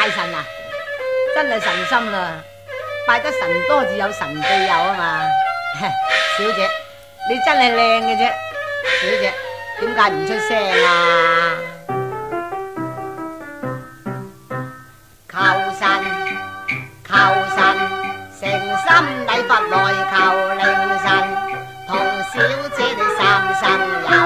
拜神啊，真系神心啦！拜得神多，自有神庇佑啊嘛！小姐，你真系靓嘅啫！小姐，点解唔出声啊？求神，求神，诚心礼佛来求灵神，同小姐你三生。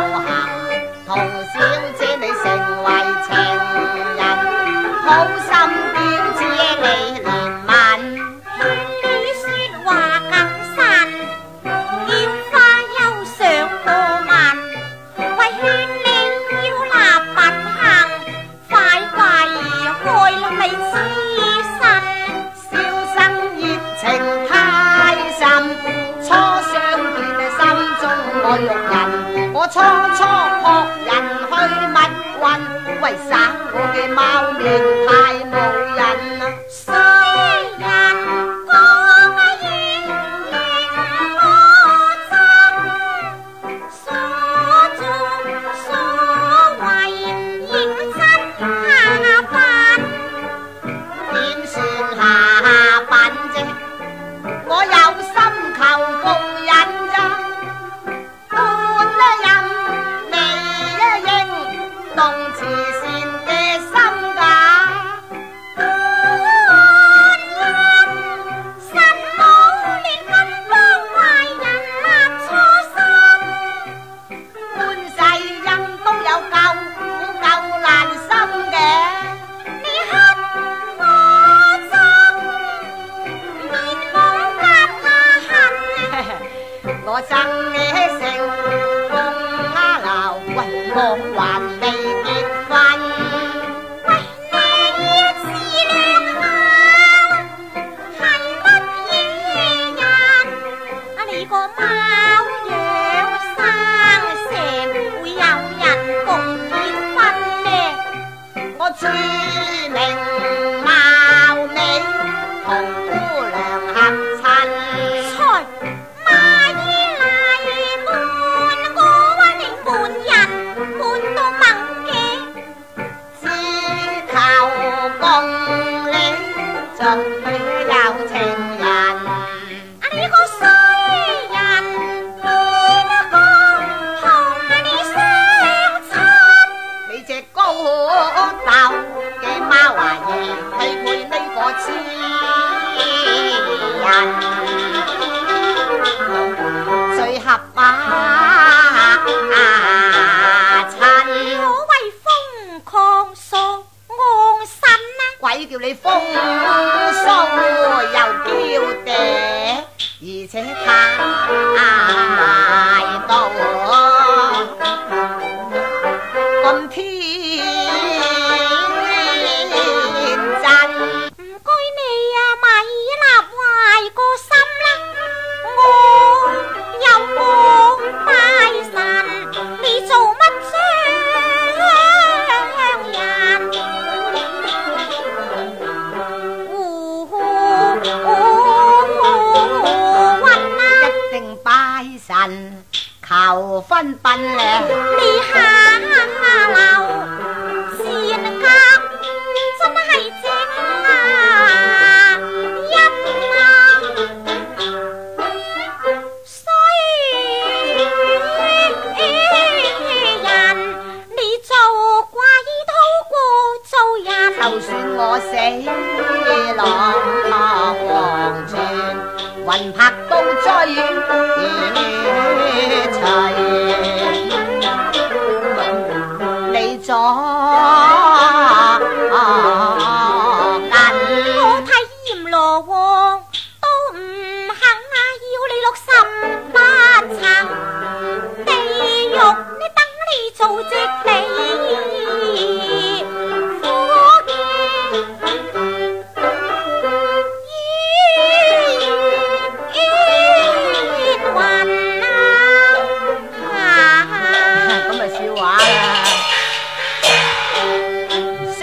Thank you. 各玩。我。又分宾了。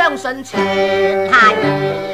相信全太。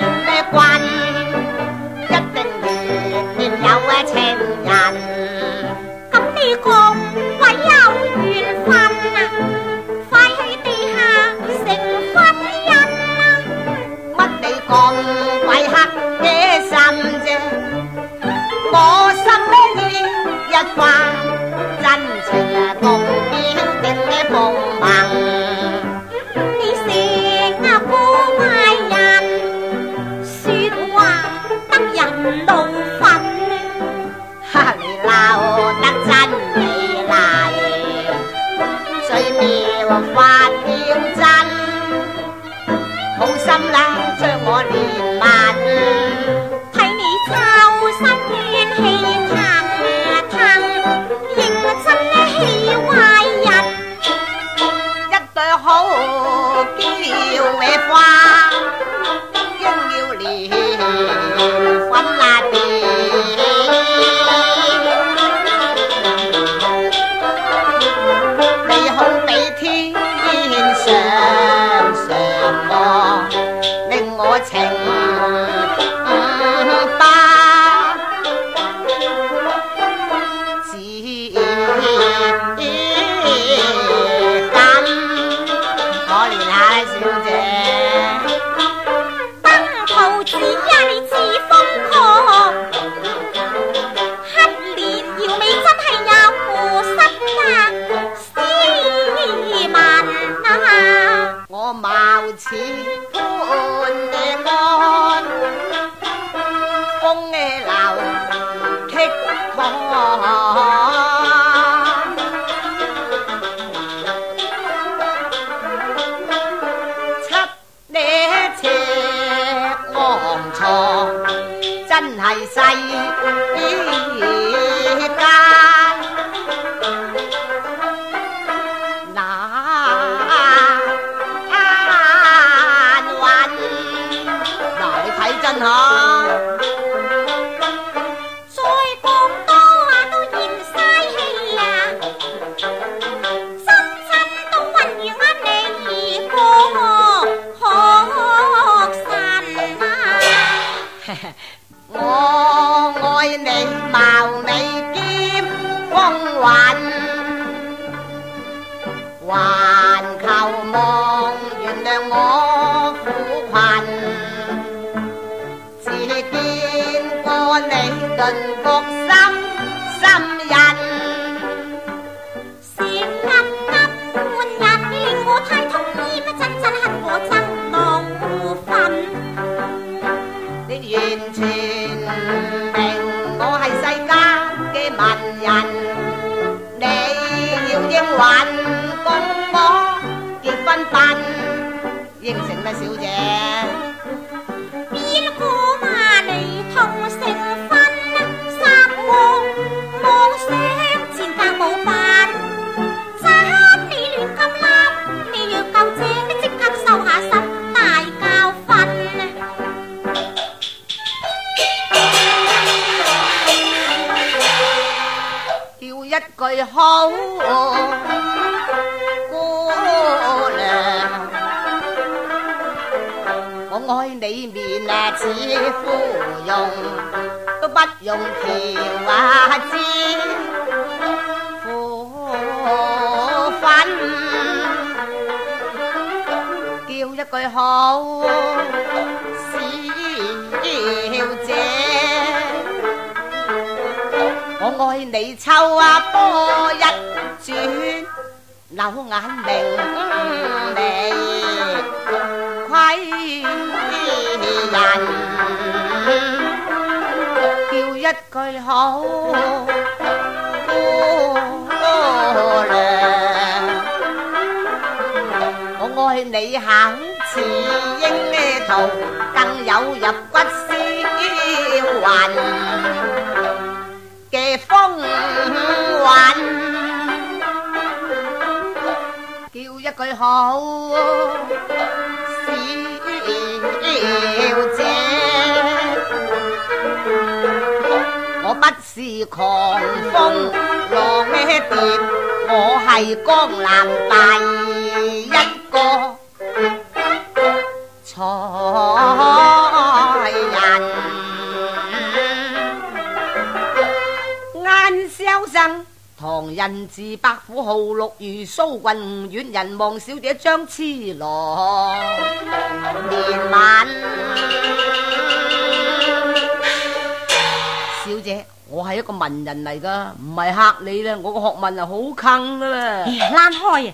顿觉心心印，前日急换人，令我太痛冤乜真真乞我真恼分。你完全明我系世家嘅文人，你要应允共我结婚婚应承啦，小姐。一句好姑娘，我爱你面啊似芙蓉，都不用甜话知苦分，叫一句好。你抽啊波一转，扭眼明眉，夸人叫一句好姑娘。我爱你，肯似婴头，更有入骨销魂。云，叫一句好，小姐。我不是狂风浪蝶，我系江南第一个。人字百虎号六如苏郡，远人望小姐张痴郎。年晚，小姐，我系一个文人嚟噶，唔系吓你啦，我个学问啊好坑噶啦。拉开。啊！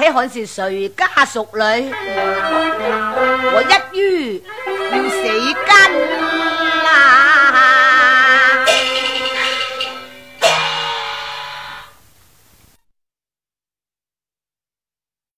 且看是谁家淑女，我一于要死根。